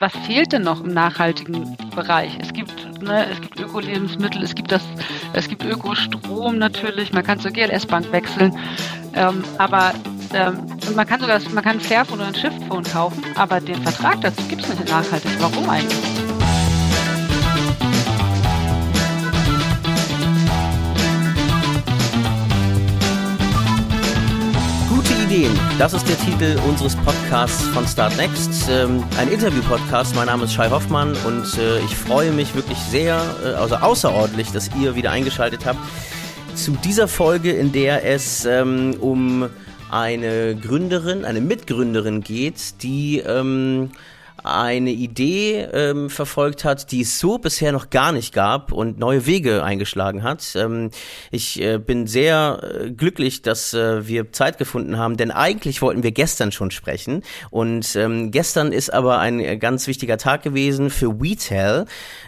was fehlt denn noch im nachhaltigen Bereich? Es gibt, ne, es gibt Öko-Lebensmittel, es gibt das, es gibt Ökostrom natürlich, man kann zur GLS-Bank wechseln, ähm, aber ähm, man kann sogar, man kann ein Fairphone oder ein Shiftphone kaufen, aber den Vertrag dazu gibt es nicht nachhaltig. Warum eigentlich? Das ist der Titel unseres Podcasts von Start Next. Ähm, ein Interview-Podcast. Mein Name ist Shai Hoffmann und äh, ich freue mich wirklich sehr, äh, also außerordentlich, dass ihr wieder eingeschaltet habt zu dieser Folge, in der es ähm, um eine Gründerin, eine Mitgründerin geht, die ähm, eine Idee ähm, verfolgt hat, die es so bisher noch gar nicht gab und neue Wege eingeschlagen hat. Ähm, ich äh, bin sehr äh, glücklich, dass äh, wir Zeit gefunden haben, denn eigentlich wollten wir gestern schon sprechen und ähm, gestern ist aber ein äh, ganz wichtiger Tag gewesen für WeTel.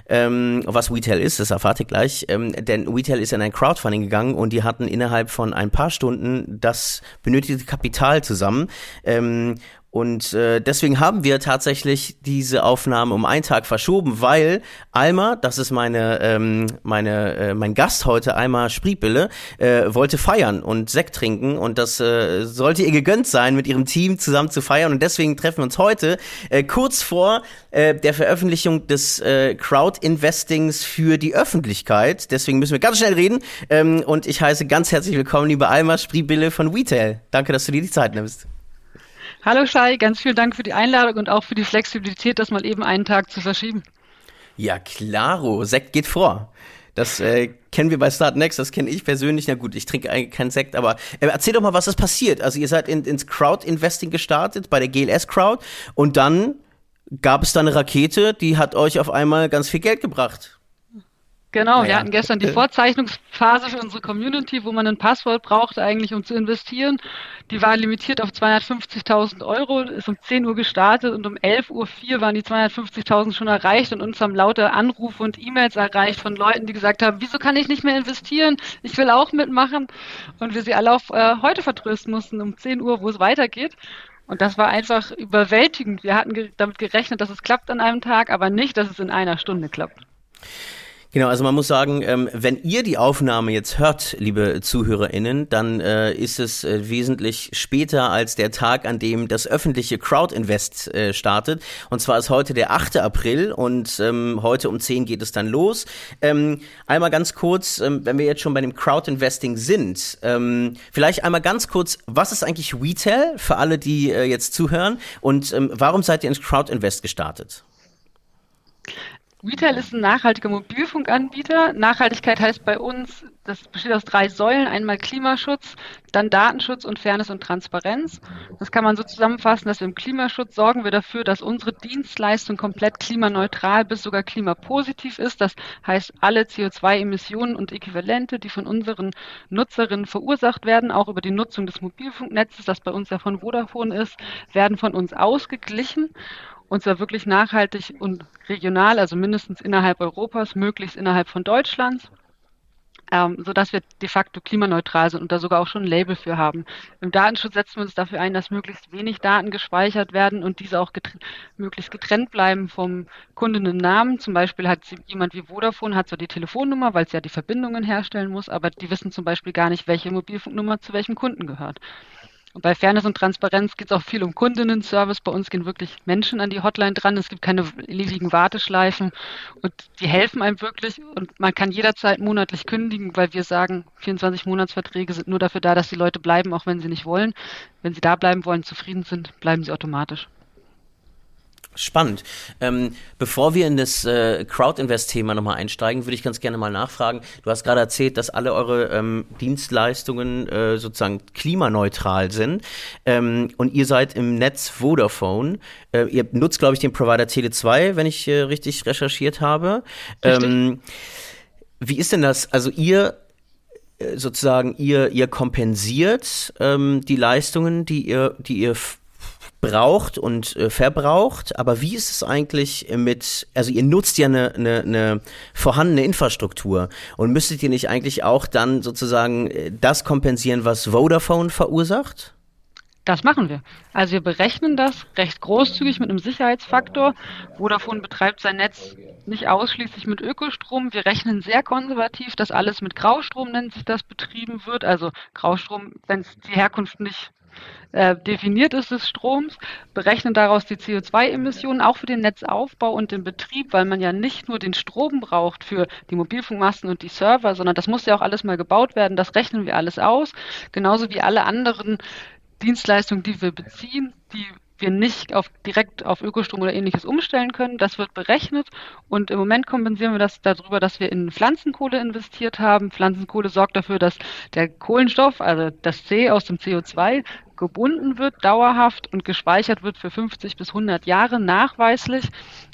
Ähm, was WeTel ist, das erfahrt ihr gleich, ähm, denn WeTel ist in ein Crowdfunding gegangen und die hatten innerhalb von ein paar Stunden das benötigte Kapital zusammen ähm, und äh, deswegen haben wir tatsächlich diese Aufnahme um einen Tag verschoben, weil Alma, das ist meine ähm, meine äh, mein Gast heute, Alma Spriebille, äh, wollte feiern und Sekt trinken und das äh, sollte ihr gegönnt sein, mit ihrem Team zusammen zu feiern und deswegen treffen wir uns heute äh, kurz vor äh, der Veröffentlichung des äh, Crowd-Investings für die Öffentlichkeit. Deswegen müssen wir ganz schnell reden ähm, und ich heiße ganz herzlich willkommen, liebe Alma Spriebille von Retail. Danke, dass du dir die Zeit nimmst. Hallo Shai, ganz vielen Dank für die Einladung und auch für die Flexibilität, das mal eben einen Tag zu verschieben. Ja, klaro, Sekt geht vor. Das äh, kennen wir bei Start Next, das kenne ich persönlich. Na gut, ich trinke eigentlich keinen Sekt, aber äh, erzähl doch mal, was ist passiert. Also ihr seid in, ins Crowd-Investing gestartet, bei der GLS Crowd und dann gab es da eine Rakete, die hat euch auf einmal ganz viel Geld gebracht. Genau, naja. wir hatten gestern die Vorzeichnungsphase für unsere Community, wo man ein Passwort braucht eigentlich, um zu investieren. Die war limitiert auf 250.000 Euro, ist um 10 Uhr gestartet und um 11.04 Uhr waren die 250.000 schon erreicht und uns haben lauter Anrufe und E-Mails erreicht von Leuten, die gesagt haben, wieso kann ich nicht mehr investieren? Ich will auch mitmachen. Und wir sie alle auf äh, heute vertrösten mussten, um 10 Uhr, wo es weitergeht. Und das war einfach überwältigend. Wir hatten ge damit gerechnet, dass es klappt an einem Tag, aber nicht, dass es in einer Stunde klappt. Genau, also man muss sagen, ähm, wenn ihr die Aufnahme jetzt hört, liebe ZuhörerInnen, dann äh, ist es äh, wesentlich später als der Tag, an dem das öffentliche Crowd-Invest äh, startet. Und zwar ist heute der 8. April und ähm, heute um 10 geht es dann los. Ähm, einmal ganz kurz, wenn wir jetzt schon bei dem Crowd-Investing sind, vielleicht einmal ganz kurz, was ist eigentlich Retail für alle, die jetzt zuhören und warum seid ihr ins Crowd-Invest gestartet? Retail ist ein nachhaltiger Mobilfunkanbieter. Nachhaltigkeit heißt bei uns, das besteht aus drei Säulen. Einmal Klimaschutz, dann Datenschutz und Fairness und Transparenz. Das kann man so zusammenfassen, dass wir im Klimaschutz sorgen wir dafür, dass unsere Dienstleistung komplett klimaneutral bis sogar klimapositiv ist. Das heißt, alle CO2-Emissionen und Äquivalente, die von unseren Nutzerinnen verursacht werden, auch über die Nutzung des Mobilfunknetzes, das bei uns ja von Vodafone ist, werden von uns ausgeglichen und zwar wirklich nachhaltig und regional, also mindestens innerhalb Europas, möglichst innerhalb von Deutschlands, ähm, sodass wir de facto klimaneutral sind und da sogar auch schon ein Label für haben. Im Datenschutz setzen wir uns dafür ein, dass möglichst wenig Daten gespeichert werden und diese auch getren möglichst getrennt bleiben vom Kundinnennamen. Zum Beispiel hat jemand wie Vodafone hat zwar die Telefonnummer, weil es ja die Verbindungen herstellen muss, aber die wissen zum Beispiel gar nicht, welche Mobilfunknummer zu welchem Kunden gehört. Und bei Fairness und Transparenz geht es auch viel um Kundinnen-Service. Bei uns gehen wirklich Menschen an die Hotline dran. Es gibt keine ewigen Warteschleifen und die helfen einem wirklich. Und man kann jederzeit monatlich kündigen, weil wir sagen, 24 Monatsverträge sind nur dafür da, dass die Leute bleiben, auch wenn sie nicht wollen. Wenn sie da bleiben wollen, zufrieden sind, bleiben sie automatisch. Spannend. Ähm, bevor wir in das äh, Crowd-Invest-Thema nochmal einsteigen, würde ich ganz gerne mal nachfragen. Du hast gerade erzählt, dass alle eure ähm, Dienstleistungen äh, sozusagen klimaneutral sind. Ähm, und ihr seid im Netz Vodafone. Äh, ihr nutzt, glaube ich, den Provider Tele2, wenn ich äh, richtig recherchiert habe. Ähm, wie ist denn das? Also ihr äh, sozusagen, ihr, ihr kompensiert ähm, die Leistungen, die ihr, die ihr braucht und äh, verbraucht, aber wie ist es eigentlich mit, also ihr nutzt ja eine, eine, eine vorhandene Infrastruktur und müsstet ihr nicht eigentlich auch dann sozusagen äh, das kompensieren, was Vodafone verursacht? Das machen wir. Also wir berechnen das recht großzügig mit einem Sicherheitsfaktor. Vodafone betreibt sein Netz nicht ausschließlich mit Ökostrom. Wir rechnen sehr konservativ, dass alles mit Graustrom nennt sich das betrieben wird. Also Graustrom, wenn es die Herkunft nicht äh, definiert ist des Stroms, berechnen daraus die CO2-Emissionen auch für den Netzaufbau und den Betrieb, weil man ja nicht nur den Strom braucht für die Mobilfunkmasten und die Server, sondern das muss ja auch alles mal gebaut werden. Das rechnen wir alles aus, genauso wie alle anderen Dienstleistungen, die wir beziehen, die wir nicht auf, direkt auf Ökostrom oder ähnliches umstellen können. Das wird berechnet und im Moment kompensieren wir das darüber, dass wir in Pflanzenkohle investiert haben. Pflanzenkohle sorgt dafür, dass der Kohlenstoff, also das C aus dem CO2, gebunden wird, dauerhaft und gespeichert wird für 50 bis 100 Jahre nachweislich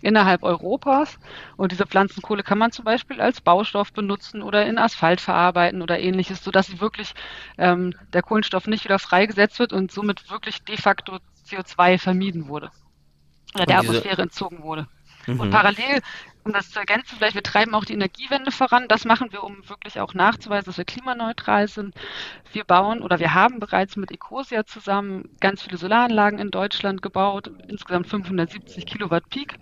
innerhalb Europas. Und diese Pflanzenkohle kann man zum Beispiel als Baustoff benutzen oder in Asphalt verarbeiten oder ähnliches, sodass sie wirklich ähm, der Kohlenstoff nicht wieder freigesetzt wird und somit wirklich de facto CO2 vermieden wurde oder der Atmosphäre entzogen wurde. Mhm. Und parallel, um das zu ergänzen, vielleicht wir treiben auch die Energiewende voran. Das machen wir, um wirklich auch nachzuweisen, dass wir klimaneutral sind. Wir bauen oder wir haben bereits mit Ecosia zusammen ganz viele Solaranlagen in Deutschland gebaut, insgesamt 570 Kilowatt Peak,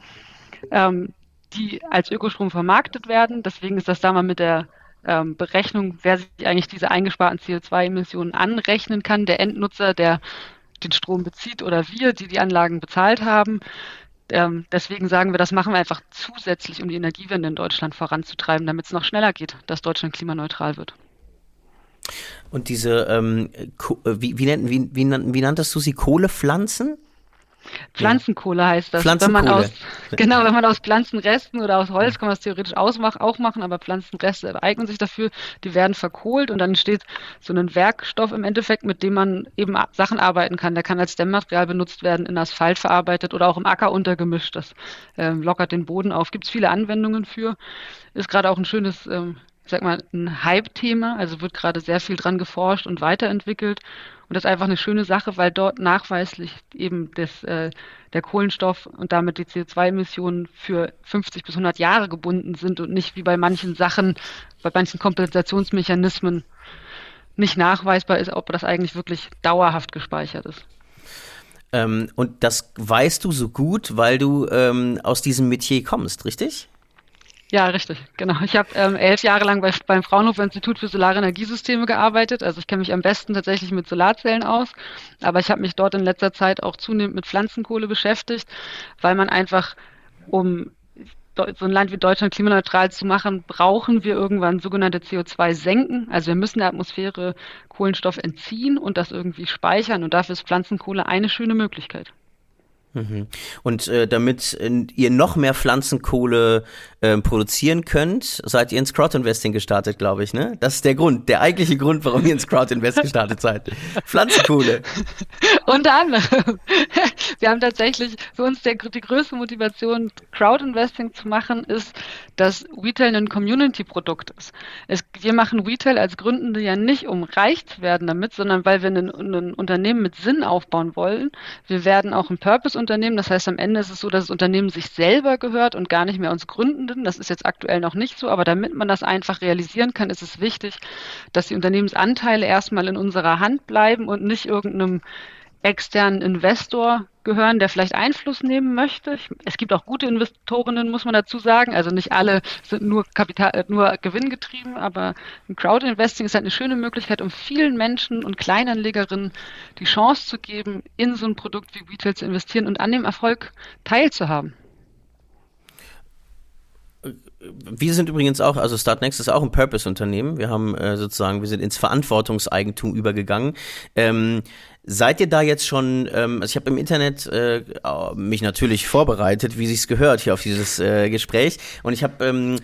ähm, die als Ökostrom vermarktet werden. Deswegen ist das da mal mit der ähm, Berechnung, wer sich eigentlich diese eingesparten CO2-Emissionen anrechnen kann. Der Endnutzer, der den Strom bezieht oder wir, die die Anlagen bezahlt haben. Ähm, deswegen sagen wir, das machen wir einfach zusätzlich, um die Energiewende in Deutschland voranzutreiben, damit es noch schneller geht, dass Deutschland klimaneutral wird. Und diese, ähm, wie, wie, wie, wie, wie nanntest du sie, Kohlepflanzen? Pflanzenkohle heißt das. Pflanzenkohle. Wenn man aus, genau, wenn man aus Pflanzenresten oder aus Holz kann man es theoretisch ausmach, auch machen, aber Pflanzenreste eignen sich dafür. Die werden verkohlt und dann entsteht so ein Werkstoff im Endeffekt, mit dem man eben Sachen arbeiten kann. Der kann als Dämmmaterial benutzt werden, in Asphalt verarbeitet oder auch im Acker untergemischt. Das äh, lockert den Boden auf. Gibt es viele Anwendungen für. Ist gerade auch ein schönes ähm, ich sag mal, ein Hype-Thema. Also wird gerade sehr viel dran geforscht und weiterentwickelt. Und das ist einfach eine schöne Sache, weil dort nachweislich eben das, äh, der Kohlenstoff und damit die CO2-Emissionen für 50 bis 100 Jahre gebunden sind und nicht wie bei manchen Sachen, bei manchen Kompensationsmechanismen nicht nachweisbar ist, ob das eigentlich wirklich dauerhaft gespeichert ist. Ähm, und das weißt du so gut, weil du ähm, aus diesem Metier kommst, richtig? Ja, richtig, genau. Ich habe ähm, elf Jahre lang bei, beim Fraunhofer Institut für Solare Energiesysteme gearbeitet. Also ich kenne mich am besten tatsächlich mit Solarzellen aus, aber ich habe mich dort in letzter Zeit auch zunehmend mit Pflanzenkohle beschäftigt, weil man einfach, um so ein Land wie Deutschland klimaneutral zu machen, brauchen wir irgendwann sogenannte CO2-Senken. Also wir müssen der Atmosphäre Kohlenstoff entziehen und das irgendwie speichern und dafür ist Pflanzenkohle eine schöne Möglichkeit. Mhm. Und äh, damit äh, ihr noch mehr Pflanzenkohle äh, produzieren könnt, seid ihr ins Crowd-Investing gestartet, glaube ich, ne? Das ist der Grund, der eigentliche Grund, warum ihr ins Crowd-Invest gestartet seid. Pflanzenkohle. Unter anderem. Wir haben tatsächlich für uns der, die größte Motivation, Crowd-Investing zu machen, ist, dass Retail ein Community-Produkt ist. Es, wir machen Retail als Gründende ja nicht, um reich zu werden damit, sondern weil wir ein, ein Unternehmen mit Sinn aufbauen wollen. Wir werden auch ein Purpose Unternehmen. Das heißt, am Ende ist es so, dass das Unternehmen sich selber gehört und gar nicht mehr uns Gründenden. Das ist jetzt aktuell noch nicht so, aber damit man das einfach realisieren kann, ist es wichtig, dass die Unternehmensanteile erstmal in unserer Hand bleiben und nicht irgendeinem externen Investor gehören, der vielleicht Einfluss nehmen möchte. Es gibt auch gute Investorinnen, muss man dazu sagen. Also nicht alle sind nur Kapital, äh, nur gewinngetrieben, aber ein Crowdinvesting ist halt eine schöne Möglichkeit, um vielen Menschen und Kleinanlegerinnen die Chance zu geben, in so ein Produkt wie Retail zu investieren und an dem Erfolg teilzuhaben. Wir sind übrigens auch, also Startnext ist auch ein Purpose-Unternehmen. Wir haben äh, sozusagen, wir sind ins Verantwortungseigentum übergegangen. Ähm, seid ihr da jetzt schon, ähm, also ich habe im Internet äh, mich natürlich vorbereitet, wie sich's gehört hier auf dieses äh, Gespräch. Und ich habe ähm,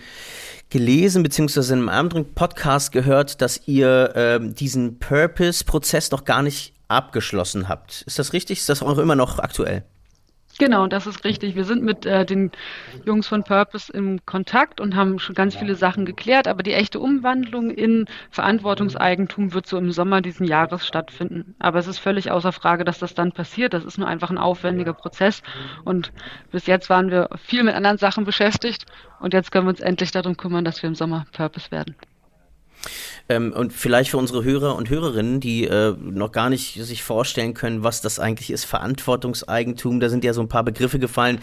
gelesen, beziehungsweise in einem anderen Podcast gehört, dass ihr ähm, diesen Purpose-Prozess noch gar nicht abgeschlossen habt. Ist das richtig? Ist das auch immer noch aktuell? Genau, das ist richtig. Wir sind mit äh, den Jungs von Purpose im Kontakt und haben schon ganz viele Sachen geklärt, aber die echte Umwandlung in Verantwortungseigentum wird so im Sommer diesen Jahres stattfinden. Aber es ist völlig außer Frage, dass das dann passiert. Das ist nur einfach ein aufwendiger Prozess und bis jetzt waren wir viel mit anderen Sachen beschäftigt und jetzt können wir uns endlich darum kümmern, dass wir im Sommer Purpose werden. Ähm, und vielleicht für unsere Hörer und Hörerinnen, die äh, noch gar nicht sich vorstellen können, was das eigentlich ist, Verantwortungseigentum, da sind ja so ein paar Begriffe gefallen.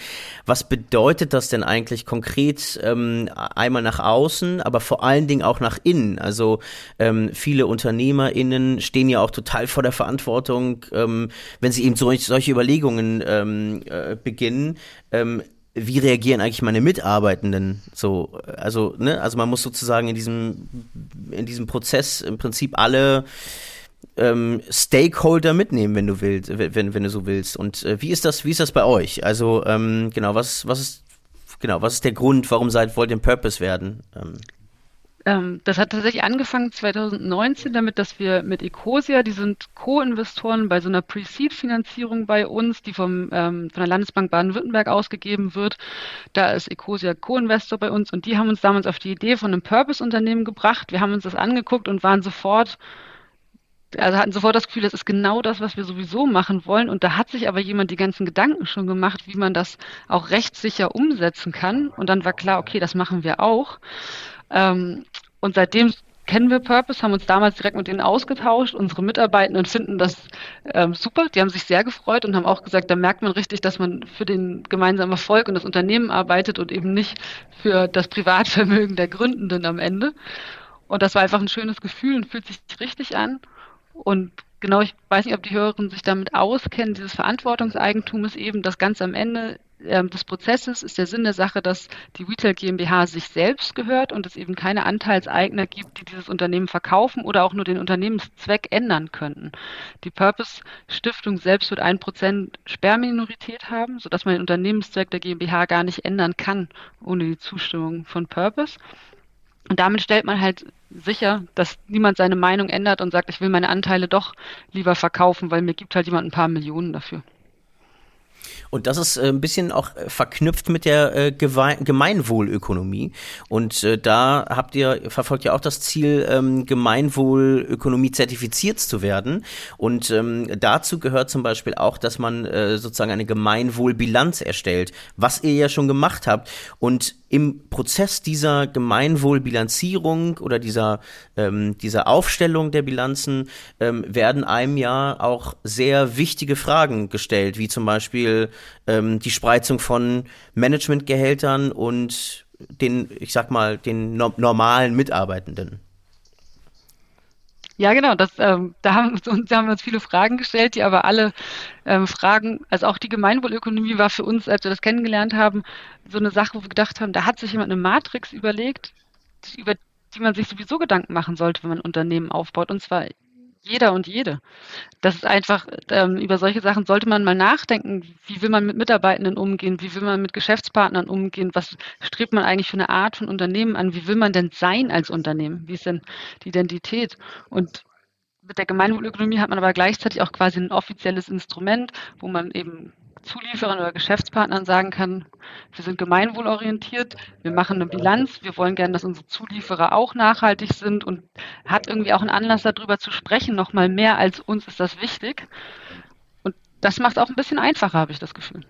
Was bedeutet das denn eigentlich konkret ähm, einmal nach außen, aber vor allen Dingen auch nach innen? Also ähm, viele UnternehmerInnen stehen ja auch total vor der Verantwortung, ähm, wenn sie eben so, solche Überlegungen ähm, äh, beginnen. Wie reagieren eigentlich meine Mitarbeitenden so also ne also man muss sozusagen in diesem in diesem Prozess im Prinzip alle ähm, Stakeholder mitnehmen, wenn du willst, wenn, wenn du so willst. Und äh, wie ist das, wie ist das bei euch? Also ähm, genau, was, was ist genau, was ist der Grund, warum seid wollt ihr Purpose werden? Ähm. Ähm, das hat tatsächlich angefangen 2019 damit, dass wir mit Ecosia, die sind Co-Investoren bei so einer Pre-Seed-Finanzierung bei uns, die vom, ähm, von der Landesbank Baden-Württemberg ausgegeben wird. Da ist Ecosia Co-Investor bei uns und die haben uns damals auf die Idee von einem Purpose-Unternehmen gebracht. Wir haben uns das angeguckt und waren sofort also hatten sofort das Gefühl, das ist genau das, was wir sowieso machen wollen. Und da hat sich aber jemand die ganzen Gedanken schon gemacht, wie man das auch rechtssicher umsetzen kann. Und dann war klar, okay, das machen wir auch. Ähm, und seitdem kennen wir Purpose, haben uns damals direkt mit denen ausgetauscht. Unsere Mitarbeitenden finden das ähm, super. Die haben sich sehr gefreut und haben auch gesagt, da merkt man richtig, dass man für den gemeinsamen Erfolg und das Unternehmen arbeitet und eben nicht für das Privatvermögen der Gründenden am Ende. Und das war einfach ein schönes Gefühl und fühlt sich richtig an. Und genau, ich weiß nicht, ob die Hörerinnen sich damit auskennen. Dieses Verantwortungseigentum ist eben das ganz am Ende äh, des Prozesses ist der Sinn der Sache, dass die Retail GmbH sich selbst gehört und es eben keine Anteilseigner gibt, die dieses Unternehmen verkaufen oder auch nur den Unternehmenszweck ändern könnten. Die Purpose Stiftung selbst wird ein Prozent Sperrminorität haben, sodass man den Unternehmenszweck der GmbH gar nicht ändern kann ohne die Zustimmung von Purpose. Und damit stellt man halt sicher, dass niemand seine Meinung ändert und sagt, ich will meine Anteile doch lieber verkaufen, weil mir gibt halt jemand ein paar Millionen dafür. Und das ist äh, ein bisschen auch äh, verknüpft mit der äh, Gemeinwohlökonomie. Und da habt ihr, verfolgt ja auch das Ziel, ähm, Gemeinwohlökonomie zertifiziert zu werden. Und ähm, dazu gehört zum Beispiel auch, dass man sozusagen eine Gemeinwohlbilanz erstellt, was ihr ja schon gemacht habt. Und im Prozess dieser Gemeinwohlbilanzierung oder dieser, ähm, dieser Aufstellung der Bilanzen ähm, werden einem ja auch sehr wichtige Fragen gestellt, wie zum Beispiel ähm, die Spreizung von Managementgehältern und den, ich sag mal, den no normalen Mitarbeitenden. Ja, genau. Das, ähm, da haben, uns, haben uns viele Fragen gestellt, die aber alle ähm, Fragen, also auch die Gemeinwohlökonomie war für uns, als wir das kennengelernt haben, so eine Sache, wo wir gedacht haben, da hat sich jemand eine Matrix überlegt, über die man sich sowieso Gedanken machen sollte, wenn man ein Unternehmen aufbaut. Und zwar jeder und jede. Das ist einfach, ähm, über solche Sachen sollte man mal nachdenken. Wie will man mit Mitarbeitenden umgehen? Wie will man mit Geschäftspartnern umgehen? Was strebt man eigentlich für eine Art von Unternehmen an? Wie will man denn sein als Unternehmen? Wie ist denn die Identität? Und mit der Gemeinwohlökonomie hat man aber gleichzeitig auch quasi ein offizielles Instrument, wo man eben Zulieferern oder Geschäftspartnern sagen kann, wir sind gemeinwohlorientiert, wir machen eine Bilanz, wir wollen gerne, dass unsere Zulieferer auch nachhaltig sind und hat irgendwie auch einen Anlass darüber zu sprechen, nochmal mehr als uns ist das wichtig. Und das macht es auch ein bisschen einfacher, habe ich das Gefühl.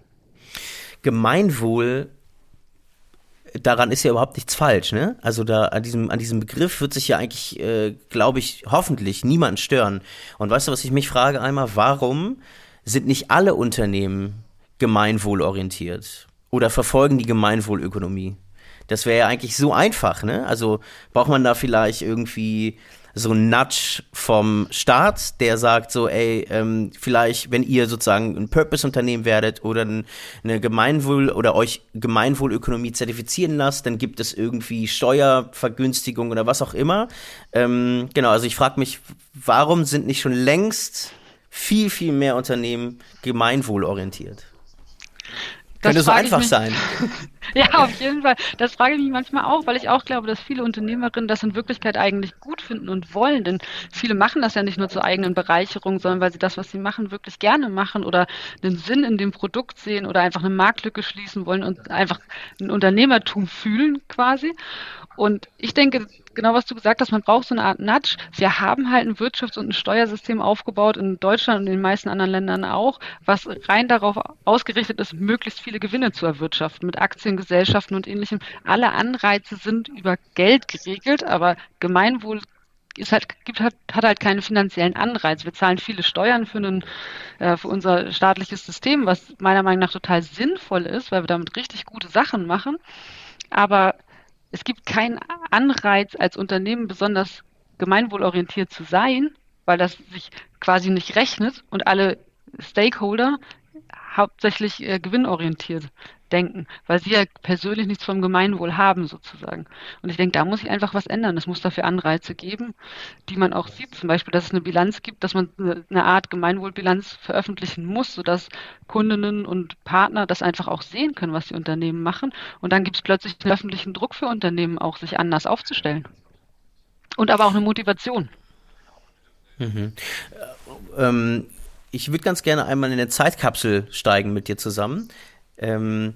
Gemeinwohl daran ist ja überhaupt nichts falsch, ne? Also da an diesem, an diesem Begriff wird sich ja eigentlich, äh, glaube ich, hoffentlich niemand stören. Und weißt du, was ich mich frage einmal, warum sind nicht alle Unternehmen gemeinwohlorientiert oder verfolgen die Gemeinwohlökonomie? Das wäre ja eigentlich so einfach, ne? Also braucht man da vielleicht irgendwie so ein Nudge vom Staat, der sagt so, ey, ähm, vielleicht, wenn ihr sozusagen ein Purpose-Unternehmen werdet oder eine Gemeinwohl- oder euch Gemeinwohlökonomie zertifizieren lasst, dann gibt es irgendwie Steuervergünstigung oder was auch immer. Ähm, genau, also ich frage mich, warum sind nicht schon längst viel, viel mehr Unternehmen gemeinwohlorientiert? Das Könnte so einfach sein. ja, auf jeden Fall. Das frage ich mich manchmal auch, weil ich auch glaube, dass viele Unternehmerinnen das in Wirklichkeit eigentlich gut finden und wollen. Denn viele machen das ja nicht nur zur eigenen Bereicherung, sondern weil sie das, was sie machen, wirklich gerne machen oder einen Sinn in dem Produkt sehen oder einfach eine Marktlücke schließen wollen und einfach ein Unternehmertum fühlen quasi. Und ich denke, genau was du gesagt hast, man braucht so eine Art Nudge. Wir haben halt ein Wirtschafts- und ein Steuersystem aufgebaut in Deutschland und in den meisten anderen Ländern auch, was rein darauf ausgerichtet ist, möglichst viele Gewinne zu erwirtschaften mit Aktiengesellschaften und ähnlichem. Alle Anreize sind über Geld geregelt, aber Gemeinwohl ist halt, gibt, hat, hat halt keine finanziellen Anreize. Wir zahlen viele Steuern für, einen, äh, für unser staatliches System, was meiner Meinung nach total sinnvoll ist, weil wir damit richtig gute Sachen machen. Aber es gibt keinen Anreiz, als Unternehmen besonders gemeinwohlorientiert zu sein, weil das sich quasi nicht rechnet und alle Stakeholder hauptsächlich äh, gewinnorientiert denken, weil sie ja persönlich nichts vom Gemeinwohl haben sozusagen. Und ich denke, da muss sich einfach was ändern. Es muss dafür Anreize geben, die man auch sieht. Zum Beispiel, dass es eine Bilanz gibt, dass man eine Art Gemeinwohlbilanz veröffentlichen muss, sodass Kundinnen und Partner das einfach auch sehen können, was die Unternehmen machen. Und dann gibt es plötzlich einen öffentlichen Druck für Unternehmen auch, sich anders aufzustellen. Und aber auch eine Motivation. Mhm. Ähm, ich würde ganz gerne einmal in eine Zeitkapsel steigen mit dir zusammen. Ähm,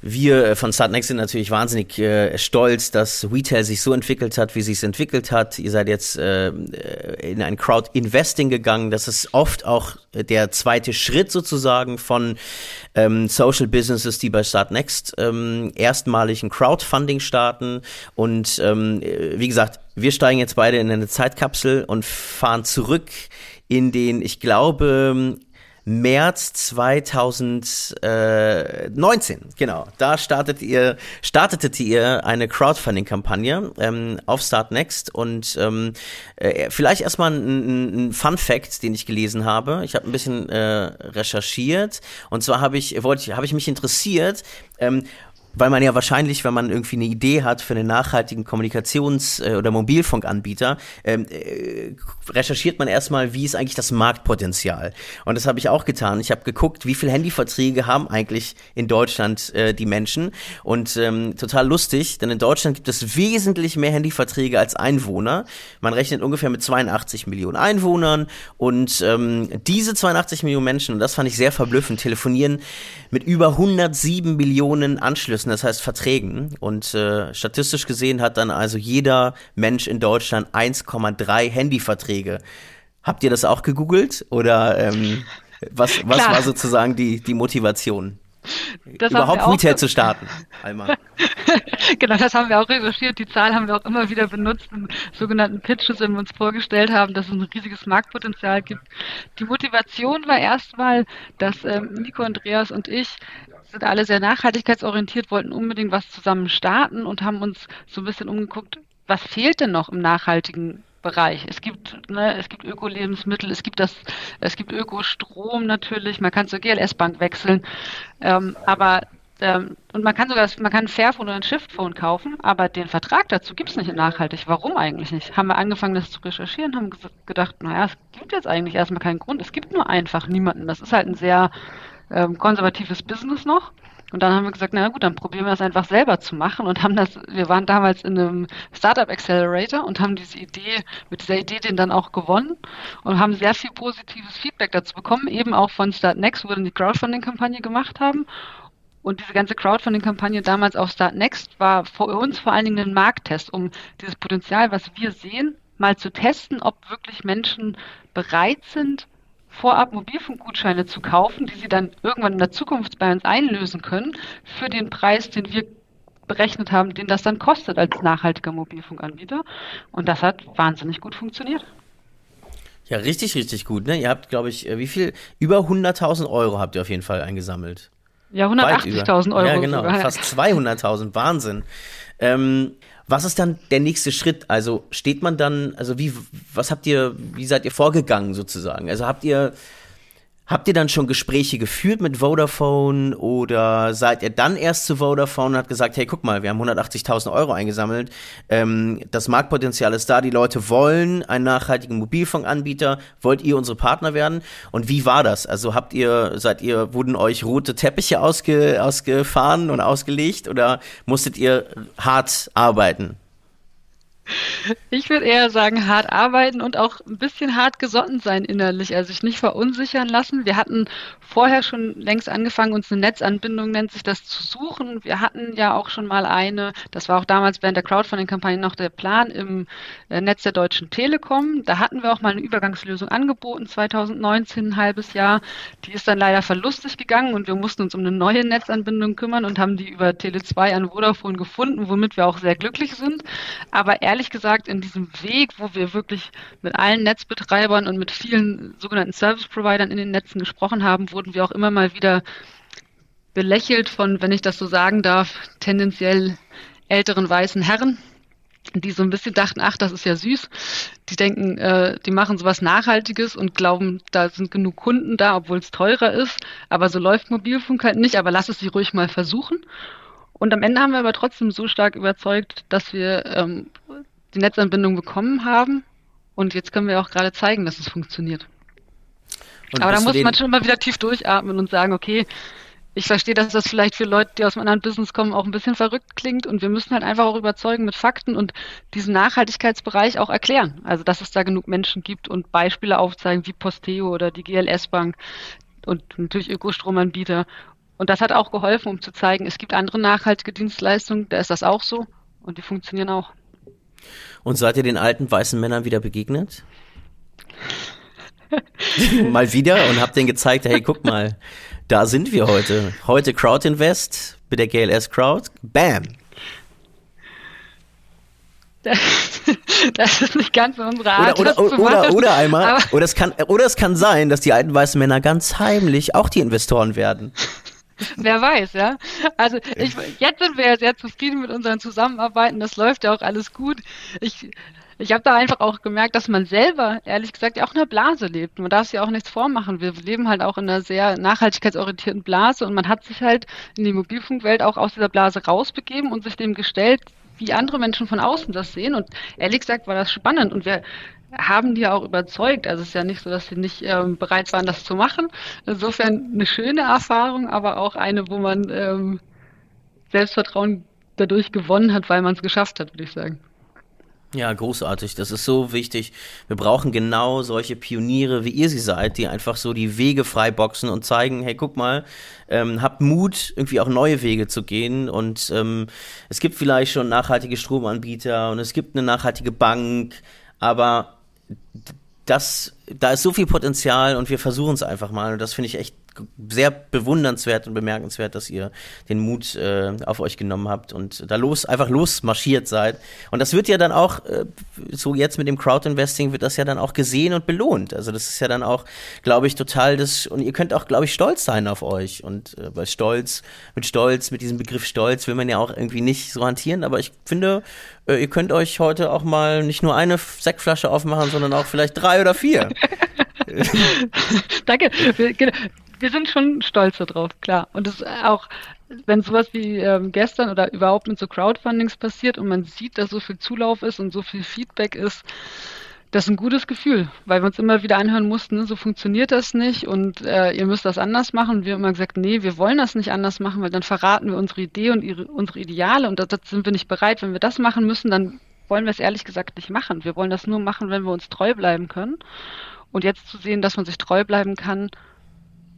wir äh, von Startnext sind natürlich wahnsinnig äh, stolz, dass Retail sich so entwickelt hat, wie sich es entwickelt hat. Ihr seid jetzt äh, in ein Crowd-Investing gegangen. Das ist oft auch der zweite Schritt sozusagen von ähm, Social Businesses, die bei Startnext ähm, erstmalig ein Crowdfunding starten. Und ähm, wie gesagt, wir steigen jetzt beide in eine Zeitkapsel und fahren zurück in den, ich glaube, März 2019, genau. Da startet ihr, startetet ihr eine Crowdfunding-Kampagne ähm, auf Start Next und ähm, äh, vielleicht erstmal ein, ein Fun Fact, den ich gelesen habe. Ich habe ein bisschen äh, recherchiert und zwar habe ich, wollte, habe ich mich interessiert, ähm, weil man ja wahrscheinlich, wenn man irgendwie eine Idee hat für einen nachhaltigen Kommunikations- äh, oder Mobilfunkanbieter, ähm, äh, recherchiert man erstmal, wie ist eigentlich das Marktpotenzial. Und das habe ich auch getan. Ich habe geguckt, wie viele Handyverträge haben eigentlich in Deutschland äh, die Menschen. Und ähm, total lustig, denn in Deutschland gibt es wesentlich mehr Handyverträge als Einwohner. Man rechnet ungefähr mit 82 Millionen Einwohnern. Und ähm, diese 82 Millionen Menschen, und das fand ich sehr verblüffend, telefonieren mit über 107 Millionen Anschlüssen, das heißt Verträgen. Und äh, statistisch gesehen hat dann also jeder Mensch in Deutschland 1,3 Handyverträge. Habt ihr das auch gegoogelt oder ähm, was, was war sozusagen die, die Motivation? Das überhaupt Retail zu starten. Einmal. genau, das haben wir auch recherchiert. Die Zahl haben wir auch immer wieder benutzt in sogenannten Pitches, wenn wir uns vorgestellt haben, dass es ein riesiges Marktpotenzial gibt. Die Motivation war erstmal, dass ähm, Nico, Andreas und ich sind alle sehr nachhaltigkeitsorientiert, wollten unbedingt was zusammen starten und haben uns so ein bisschen umgeguckt, was fehlt denn noch im nachhaltigen Bereich. Es gibt, ne, es gibt Öko-Lebensmittel, es gibt das, es gibt Ökostrom natürlich, man kann zur GLS-Bank wechseln, ähm, aber ähm, und man kann sogar, man kann ein Fairphone oder ein Shiftphone kaufen, aber den Vertrag dazu gibt es nicht nachhaltig. Warum eigentlich nicht? Haben wir angefangen, das zu recherchieren, haben gedacht, naja, es gibt jetzt eigentlich erstmal keinen Grund. Es gibt nur einfach niemanden. Das ist halt ein sehr ähm, konservatives Business noch. Und dann haben wir gesagt, na gut, dann probieren wir das einfach selber zu machen und haben das, wir waren damals in einem Startup Accelerator und haben diese Idee, mit dieser Idee den dann auch gewonnen und haben sehr viel positives Feedback dazu bekommen, eben auch von Start Next, wo wir dann die Crowdfunding-Kampagne gemacht haben. Und diese ganze Crowdfunding-Kampagne damals auf Start Next war für uns vor allen Dingen ein Markttest, um dieses Potenzial, was wir sehen, mal zu testen, ob wirklich Menschen bereit sind, vorab Mobilfunkgutscheine zu kaufen, die sie dann irgendwann in der Zukunft bei uns einlösen können, für den Preis, den wir berechnet haben, den das dann kostet als nachhaltiger Mobilfunkanbieter. Und das hat wahnsinnig gut funktioniert. Ja, richtig, richtig gut. Ne? Ihr habt, glaube ich, äh, wie viel? Über 100.000 Euro habt ihr auf jeden Fall eingesammelt. Ja, 180.000 Euro. Ja, genau, sogar. fast 200.000. Wahnsinn. Ähm, was ist dann der nächste Schritt? Also steht man dann, also wie, was habt ihr, wie seid ihr vorgegangen sozusagen? Also habt ihr Habt ihr dann schon Gespräche geführt mit Vodafone oder seid ihr dann erst zu Vodafone und habt gesagt, hey, guck mal, wir haben 180.000 Euro eingesammelt, ähm, das Marktpotenzial ist da, die Leute wollen einen nachhaltigen Mobilfunkanbieter, wollt ihr unsere Partner werden? Und wie war das? Also habt ihr, seid ihr, wurden euch rote Teppiche ausge, ausgefahren und ausgelegt oder musstet ihr hart arbeiten? Ich würde eher sagen, hart arbeiten und auch ein bisschen hart gesotten sein innerlich, also sich nicht verunsichern lassen. Wir hatten vorher schon längst angefangen, uns eine Netzanbindung nennt sich das zu suchen. Wir hatten ja auch schon mal eine, das war auch damals während der Crowdfunding-Kampagne noch der Plan im äh, Netz der Deutschen Telekom. Da hatten wir auch mal eine Übergangslösung angeboten, 2019, ein halbes Jahr. Die ist dann leider verlustig gegangen und wir mussten uns um eine neue Netzanbindung kümmern und haben die über Tele2 an Vodafone gefunden, womit wir auch sehr glücklich sind. Aber ehrlich ehrlich gesagt in diesem Weg, wo wir wirklich mit allen Netzbetreibern und mit vielen sogenannten Service-Providern in den Netzen gesprochen haben, wurden wir auch immer mal wieder belächelt von, wenn ich das so sagen darf, tendenziell älteren weißen Herren, die so ein bisschen dachten, ach, das ist ja süß. Die denken, äh, die machen sowas Nachhaltiges und glauben, da sind genug Kunden da, obwohl es teurer ist. Aber so läuft Mobilfunk halt nicht, aber lass es sie ruhig mal versuchen. Und am Ende haben wir aber trotzdem so stark überzeugt, dass wir ähm, die Netzanbindung bekommen haben. Und jetzt können wir auch gerade zeigen, dass es funktioniert. Und aber da muss man schon immer wieder tief durchatmen und sagen, okay, ich verstehe, dass das vielleicht für Leute, die aus einem anderen Business kommen, auch ein bisschen verrückt klingt und wir müssen halt einfach auch überzeugen mit Fakten und diesen Nachhaltigkeitsbereich auch erklären. Also, dass es da genug Menschen gibt und Beispiele aufzeigen wie Posteo oder die GLS Bank und natürlich Ökostromanbieter. Und das hat auch geholfen, um zu zeigen, es gibt andere nachhaltige Dienstleistungen, da ist das auch so und die funktionieren auch. Und seid ihr den alten weißen Männern wieder begegnet? mal wieder und habt denen gezeigt, hey, guck mal, da sind wir heute. Heute Crowd Invest mit der GLS Crowd. Bam! Das, das ist nicht ganz unsere Art. Oder, oder, oder, oder einmal, oder es, kann, oder es kann sein, dass die alten weißen Männer ganz heimlich auch die Investoren werden. Wer weiß, ja. Also ich, jetzt sind wir ja sehr zufrieden mit unseren Zusammenarbeiten. Das läuft ja auch alles gut. Ich ich habe da einfach auch gemerkt, dass man selber, ehrlich gesagt, ja auch in einer Blase lebt. Man darf sich ja auch nichts vormachen. Wir leben halt auch in einer sehr nachhaltigkeitsorientierten Blase und man hat sich halt in die Mobilfunkwelt auch aus dieser Blase rausbegeben und sich dem gestellt, wie andere Menschen von außen das sehen. Und ehrlich gesagt war das spannend und wir haben die auch überzeugt. Also es ist ja nicht so, dass sie nicht ähm, bereit waren, das zu machen. Insofern eine schöne Erfahrung, aber auch eine, wo man ähm, Selbstvertrauen dadurch gewonnen hat, weil man es geschafft hat, würde ich sagen. Ja, großartig. Das ist so wichtig. Wir brauchen genau solche Pioniere, wie ihr sie seid, die einfach so die Wege freiboxen und zeigen, hey, guck mal, ähm, habt Mut, irgendwie auch neue Wege zu gehen. Und ähm, es gibt vielleicht schon nachhaltige Stromanbieter und es gibt eine nachhaltige Bank, aber das, da ist so viel Potenzial und wir versuchen es einfach mal. Und das finde ich echt sehr bewundernswert und bemerkenswert, dass ihr den Mut äh, auf euch genommen habt und da los, einfach losmarschiert seid. Und das wird ja dann auch, äh, so jetzt mit dem Crowdinvesting wird das ja dann auch gesehen und belohnt. Also das ist ja dann auch, glaube ich, total das, und ihr könnt auch, glaube ich, stolz sein auf euch. Und äh, weil Stolz, mit Stolz, mit diesem Begriff Stolz will man ja auch irgendwie nicht so hantieren, aber ich finde, äh, ihr könnt euch heute auch mal nicht nur eine Sektflasche aufmachen, sondern auch vielleicht drei oder vier. Danke. Wir sind schon stolz darauf, klar. Und es auch, wenn sowas wie ähm, gestern oder überhaupt mit so Crowdfundings passiert und man sieht, dass so viel Zulauf ist und so viel Feedback ist, das ist ein gutes Gefühl, weil wir uns immer wieder anhören mussten, ne, so funktioniert das nicht und äh, ihr müsst das anders machen. Und wir haben immer gesagt, nee, wir wollen das nicht anders machen, weil dann verraten wir unsere Idee und ihre, unsere Ideale und dazu sind wir nicht bereit. Wenn wir das machen müssen, dann wollen wir es ehrlich gesagt nicht machen. Wir wollen das nur machen, wenn wir uns treu bleiben können. Und jetzt zu sehen, dass man sich treu bleiben kann,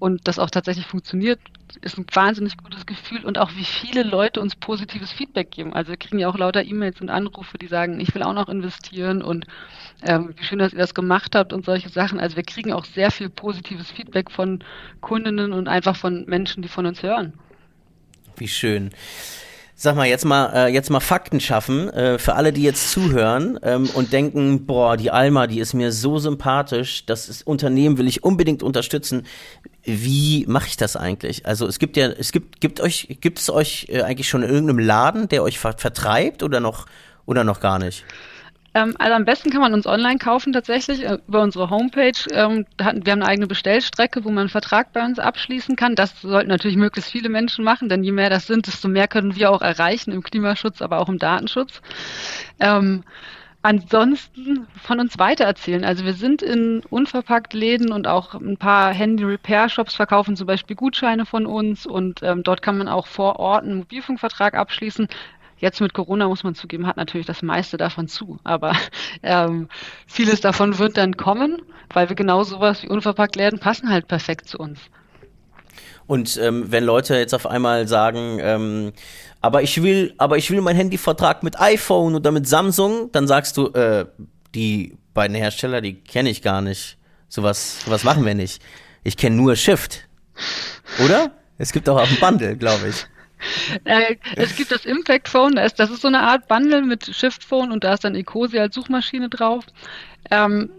und das auch tatsächlich funktioniert, ist ein wahnsinnig gutes Gefühl und auch wie viele Leute uns positives Feedback geben. Also wir kriegen ja auch lauter E-Mails und Anrufe, die sagen, ich will auch noch investieren und ähm, wie schön, dass ihr das gemacht habt und solche Sachen. Also wir kriegen auch sehr viel positives Feedback von Kundinnen und einfach von Menschen, die von uns hören. Wie schön. Sag mal, jetzt mal, äh, jetzt mal Fakten schaffen äh, für alle, die jetzt zuhören ähm, und denken, boah, die Alma, die ist mir so sympathisch, das Unternehmen will ich unbedingt unterstützen. Wie mache ich das eigentlich? Also es gibt ja, es gibt, gibt euch, gibt es euch äh, eigentlich schon in irgendeinem Laden, der euch ver vertreibt oder noch oder noch gar nicht? Ähm, also am besten kann man uns online kaufen tatsächlich äh, über unsere Homepage. Ähm, wir haben eine eigene Bestellstrecke, wo man einen Vertrag bei uns abschließen kann. Das sollten natürlich möglichst viele Menschen machen, denn je mehr das sind, desto mehr können wir auch erreichen im Klimaschutz, aber auch im Datenschutz. Ähm, ansonsten von uns weitererzählen. Also wir sind in unverpackt Läden und auch ein paar Handy-Repair-Shops verkaufen zum Beispiel Gutscheine von uns und ähm, dort kann man auch vor Ort einen Mobilfunkvertrag abschließen. Jetzt mit Corona muss man zugeben, hat natürlich das meiste davon zu. Aber ähm, vieles davon wird dann kommen, weil wir genau sowas wie unverpackt Läden passen halt perfekt zu uns. Und ähm, wenn Leute jetzt auf einmal sagen, ähm, aber ich will, aber ich will meinen Handyvertrag mit iPhone oder mit Samsung, dann sagst du, äh, die beiden Hersteller, die kenne ich gar nicht. Sowas, sowas machen wir nicht. Ich kenne nur Shift. Oder? Es gibt auch auf dem Bundle, glaube ich. äh, es gibt das Impact Phone, das ist, das ist so eine Art Bundle mit Shift Phone und da ist dann Ecosia als Suchmaschine drauf. Ähm,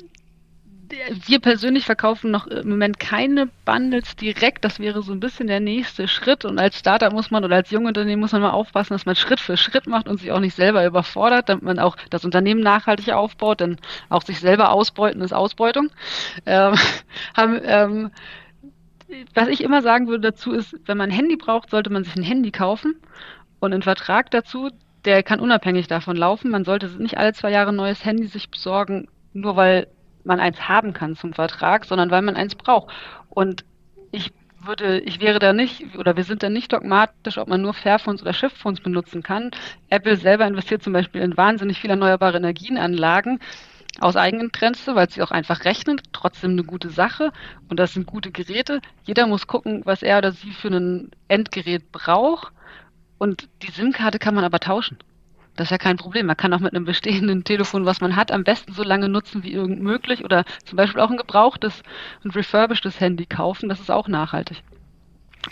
wir persönlich verkaufen noch im Moment keine Bundles direkt. Das wäre so ein bisschen der nächste Schritt. Und als Startup muss man oder als junge Unternehmen muss man mal aufpassen, dass man Schritt für Schritt macht und sich auch nicht selber überfordert, damit man auch das Unternehmen nachhaltig aufbaut. Denn auch sich selber ausbeuten ist Ausbeutung. Ähm, haben, ähm, was ich immer sagen würde dazu ist, wenn man ein Handy braucht, sollte man sich ein Handy kaufen und einen Vertrag dazu, der kann unabhängig davon laufen. Man sollte nicht alle zwei Jahre ein neues Handy sich besorgen, nur weil man eins haben kann zum Vertrag, sondern weil man eins braucht. Und ich würde, ich wäre da nicht, oder wir sind da nicht dogmatisch, ob man nur Fairphones oder Shiftphones benutzen kann. Apple selber investiert zum Beispiel in wahnsinnig viele erneuerbare Energienanlagen aus Eigeninteresse, weil sie auch einfach rechnet, trotzdem eine gute Sache und das sind gute Geräte. Jeder muss gucken, was er oder sie für ein Endgerät braucht und die SIM-Karte kann man aber tauschen. Das ist ja kein Problem. Man kann auch mit einem bestehenden Telefon, was man hat, am besten so lange nutzen wie irgend möglich oder zum Beispiel auch ein gebrauchtes, ein refurbishedes Handy kaufen. Das ist auch nachhaltig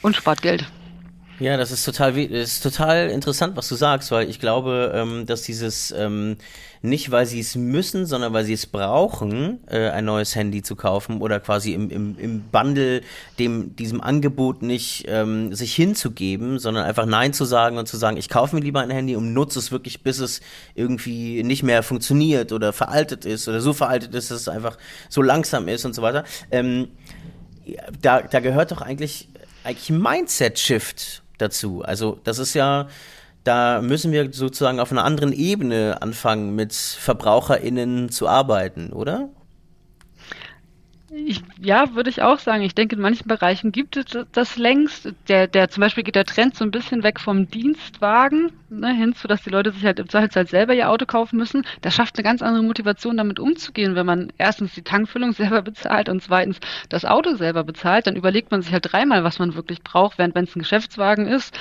und spart Geld. Ja, das ist total, das ist total interessant, was du sagst, weil ich glaube, ähm, dass dieses ähm, nicht, weil sie es müssen, sondern weil sie es brauchen, äh, ein neues Handy zu kaufen oder quasi im, im, im Bundle dem diesem Angebot nicht ähm, sich hinzugeben, sondern einfach Nein zu sagen und zu sagen, ich kaufe mir lieber ein Handy und nutze es wirklich, bis es irgendwie nicht mehr funktioniert oder veraltet ist oder so veraltet ist, dass es einfach so langsam ist und so weiter. Ähm, da, da gehört doch eigentlich eigentlich Mindset-Shift dazu. Also das ist ja, da müssen wir sozusagen auf einer anderen Ebene anfangen, mit VerbraucherInnen zu arbeiten, oder? Ich, ja, würde ich auch sagen. Ich denke, in manchen Bereichen gibt es das längst. Der, der, zum Beispiel geht der Trend so ein bisschen weg vom Dienstwagen ne, hin zu, dass die Leute sich halt im Zweifelsfall selber ihr Auto kaufen müssen. Das schafft eine ganz andere Motivation, damit umzugehen, wenn man erstens die Tankfüllung selber bezahlt und zweitens das Auto selber bezahlt. Dann überlegt man sich halt dreimal, was man wirklich braucht, während wenn es ein Geschäftswagen ist,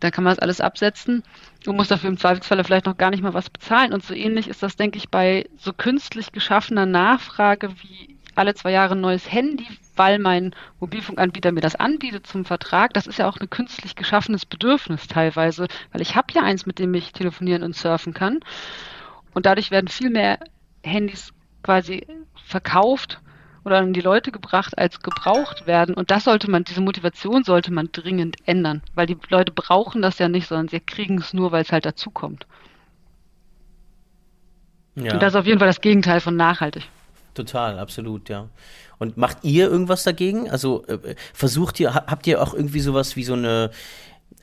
dann kann man das alles absetzen und muss dafür im Zweifelsfall vielleicht noch gar nicht mal was bezahlen. Und so ähnlich ist das, denke ich, bei so künstlich geschaffener Nachfrage wie alle zwei Jahre ein neues Handy, weil mein Mobilfunkanbieter mir das anbietet zum Vertrag. Das ist ja auch ein künstlich geschaffenes Bedürfnis teilweise, weil ich habe ja eins, mit dem ich telefonieren und surfen kann. Und dadurch werden viel mehr Handys quasi verkauft oder an die Leute gebracht, als gebraucht werden. Und das sollte man, diese Motivation sollte man dringend ändern, weil die Leute brauchen das ja nicht, sondern sie kriegen es nur, weil es halt dazukommt. Ja. Und das ist auf jeden Fall das Gegenteil von nachhaltig. Total, absolut, ja. Und macht ihr irgendwas dagegen? Also äh, versucht ihr, habt ihr auch irgendwie sowas wie so eine,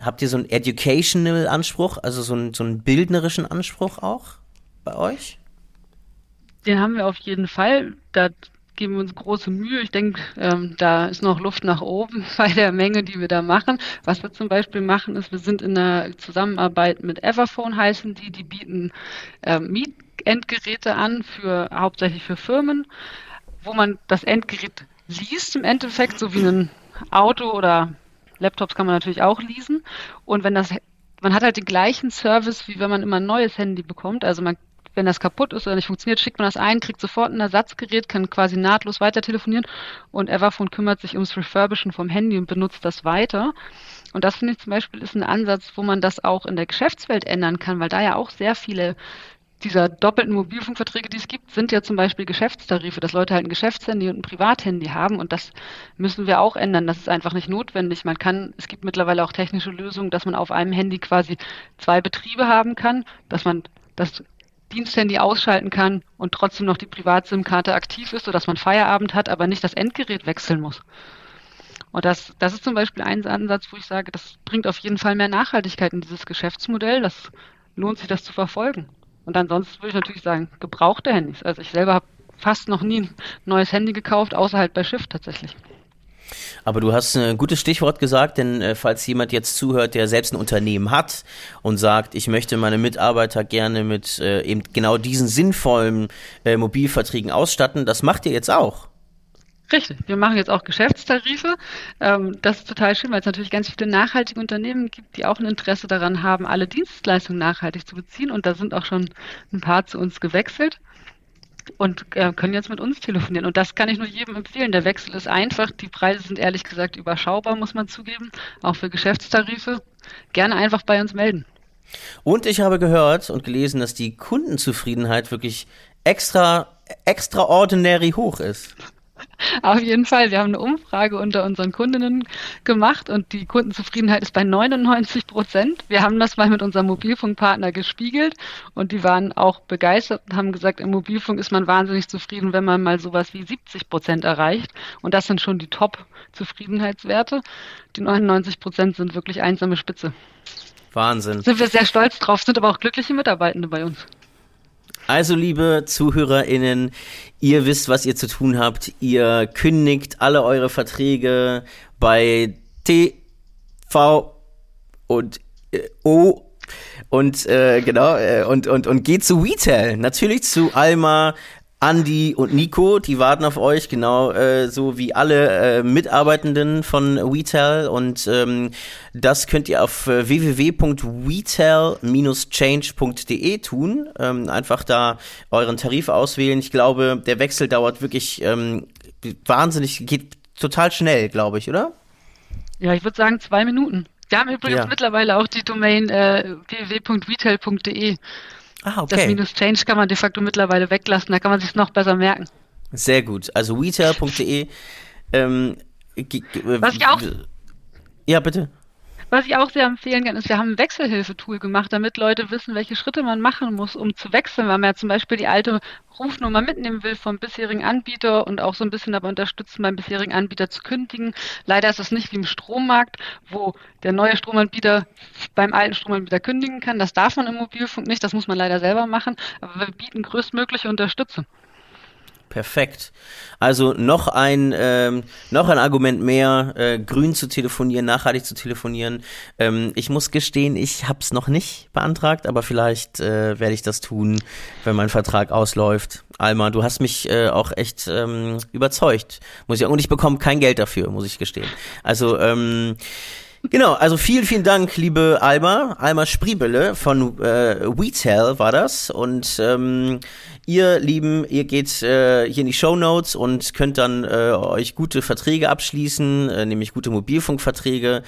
habt ihr so einen educational Anspruch, also so einen, so einen bildnerischen Anspruch auch bei euch? Den haben wir auf jeden Fall. Da geben wir uns große Mühe. Ich denke, ähm, da ist noch Luft nach oben bei der Menge, die wir da machen. Was wir zum Beispiel machen, ist, wir sind in der Zusammenarbeit mit Everphone heißen die, die bieten ähm, Miet Endgeräte an für hauptsächlich für Firmen, wo man das Endgerät liest im Endeffekt, so wie ein Auto oder Laptops kann man natürlich auch leasen. Und wenn das, man hat halt den gleichen Service, wie wenn man immer ein neues Handy bekommt. Also man, wenn das kaputt ist oder nicht funktioniert, schickt man das ein, kriegt sofort ein Ersatzgerät, kann quasi nahtlos weiter telefonieren und Everphone kümmert sich ums Refurbischen vom Handy und benutzt das weiter. Und das finde ich zum Beispiel ist ein Ansatz, wo man das auch in der Geschäftswelt ändern kann, weil da ja auch sehr viele dieser doppelten Mobilfunkverträge, die es gibt, sind ja zum Beispiel Geschäftstarife, dass Leute halt ein Geschäftshandy und ein Privathandy haben und das müssen wir auch ändern. Das ist einfach nicht notwendig. Man kann, es gibt mittlerweile auch technische Lösungen, dass man auf einem Handy quasi zwei Betriebe haben kann, dass man das Diensthandy ausschalten kann und trotzdem noch die Privat-SIM-Karte aktiv ist, sodass man Feierabend hat, aber nicht das Endgerät wechseln muss. Und das, das ist zum Beispiel ein Ansatz, wo ich sage, das bringt auf jeden Fall mehr Nachhaltigkeit in dieses Geschäftsmodell. Das lohnt sich, das zu verfolgen. Und ansonsten würde ich natürlich sagen, gebrauchte Handys. Also ich selber habe fast noch nie ein neues Handy gekauft, außer halt bei Shift tatsächlich. Aber du hast ein gutes Stichwort gesagt, denn äh, falls jemand jetzt zuhört, der selbst ein Unternehmen hat und sagt, ich möchte meine Mitarbeiter gerne mit äh, eben genau diesen sinnvollen äh, Mobilverträgen ausstatten, das macht ihr jetzt auch. Richtig, wir machen jetzt auch Geschäftstarife. Ähm, das ist total schön, weil es natürlich ganz viele nachhaltige Unternehmen gibt, die auch ein Interesse daran haben, alle Dienstleistungen nachhaltig zu beziehen. Und da sind auch schon ein paar zu uns gewechselt. und äh, können jetzt mit uns telefonieren. Und das kann ich nur jedem empfehlen. Der Wechsel ist einfach. Die Preise sind ehrlich gesagt überschaubar, muss man zugeben, auch für Geschäftstarife. Gerne einfach bei uns melden. Und ich habe gehört und gelesen, dass die Kundenzufriedenheit wirklich extra, extraordinary hoch ist. Auf jeden Fall. Wir haben eine Umfrage unter unseren Kundinnen gemacht und die Kundenzufriedenheit ist bei 99 Prozent. Wir haben das mal mit unserem Mobilfunkpartner gespiegelt und die waren auch begeistert und haben gesagt, im Mobilfunk ist man wahnsinnig zufrieden, wenn man mal sowas wie 70 Prozent erreicht. Und das sind schon die Top-Zufriedenheitswerte. Die 99 Prozent sind wirklich einsame Spitze. Wahnsinn. Sind wir sehr stolz drauf, sind aber auch glückliche Mitarbeitende bei uns. Also, liebe ZuhörerInnen, ihr wisst, was ihr zu tun habt. Ihr kündigt alle eure Verträge bei TV und äh, O und äh, genau äh, und und und geht zu Retail natürlich zu Alma Andi und Nico, die warten auf euch, genau äh, so wie alle äh, Mitarbeitenden von WeTel. Und ähm, das könnt ihr auf äh, www.wetel-change.de tun. Ähm, einfach da euren Tarif auswählen. Ich glaube, der Wechsel dauert wirklich ähm, wahnsinnig, geht total schnell, glaube ich, oder? Ja, ich würde sagen zwei Minuten. Wir haben übrigens ja. mittlerweile auch die Domain äh, www.retail.de. Ah, okay. Das Minus Change kann man de facto mittlerweile weglassen, da kann man sich noch besser merken. Sehr gut. Also retail.de. Ähm, Was ich auch. Ja, bitte. Was ich auch sehr empfehlen kann, ist, wir haben ein Wechselhilfetool gemacht, damit Leute wissen, welche Schritte man machen muss, um zu wechseln, weil man ja zum Beispiel die alte Rufnummer mitnehmen will vom bisherigen Anbieter und auch so ein bisschen dabei unterstützen, beim bisherigen Anbieter zu kündigen. Leider ist es nicht wie im Strommarkt, wo der neue Stromanbieter beim alten Stromanbieter kündigen kann. Das darf man im Mobilfunk nicht, das muss man leider selber machen, aber wir bieten größtmögliche Unterstützung. Perfekt. Also noch ein ähm, noch ein Argument mehr, äh, grün zu telefonieren, nachhaltig zu telefonieren. Ähm, ich muss gestehen, ich habe es noch nicht beantragt, aber vielleicht äh, werde ich das tun, wenn mein Vertrag ausläuft. Alma, du hast mich äh, auch echt ähm, überzeugt, muss ich und ich bekomme kein Geld dafür, muss ich gestehen. Also ähm, Genau, also vielen, vielen Dank, liebe Alma, Alma Spriebele von äh, WeTel war das. Und ähm, ihr Lieben, ihr geht äh, hier in die Show Notes und könnt dann äh, euch gute Verträge abschließen, äh, nämlich gute Mobilfunkverträge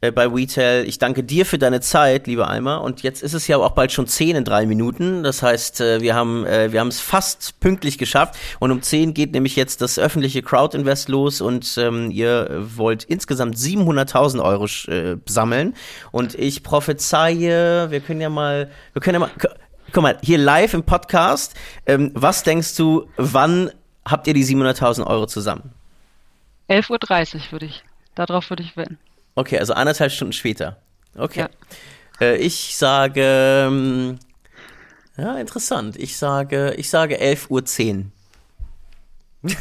äh, bei WeTel. Ich danke dir für deine Zeit, liebe Alma. Und jetzt ist es ja auch bald schon zehn in drei Minuten. Das heißt, äh, wir haben äh, wir haben es fast pünktlich geschafft. Und um zehn geht nämlich jetzt das öffentliche Crowd Invest los und ähm, ihr wollt insgesamt 700.000 Euro äh, sammeln. Und ich prophezeie, wir können ja mal, wir können ja mal, guck mal, hier live im Podcast. Ähm, was denkst du, wann habt ihr die 700.000 Euro zusammen? 11.30 Uhr würde ich, darauf würde ich wetten. Okay, also anderthalb Stunden später. Okay. Ja. Äh, ich sage, ähm, ja, interessant. Ich sage, ich sage 11.10 Uhr.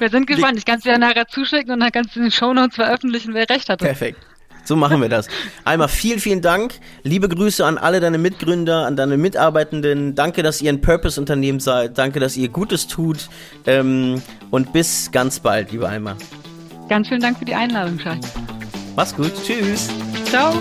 wir, sind gespannt. Ich kann es dir nachher zuschicken und dann kannst du in den Shownotes veröffentlichen, wer recht hatte. Perfekt. So machen wir das. Einmal vielen, vielen Dank. Liebe Grüße an alle deine Mitgründer, an deine Mitarbeitenden. Danke, dass ihr ein Purpose-Unternehmen seid. Danke, dass ihr Gutes tut. Ähm, und bis ganz bald, liebe Alma. Ganz vielen Dank für die Einladung, Schei. Mach's gut. Tschüss. Ciao.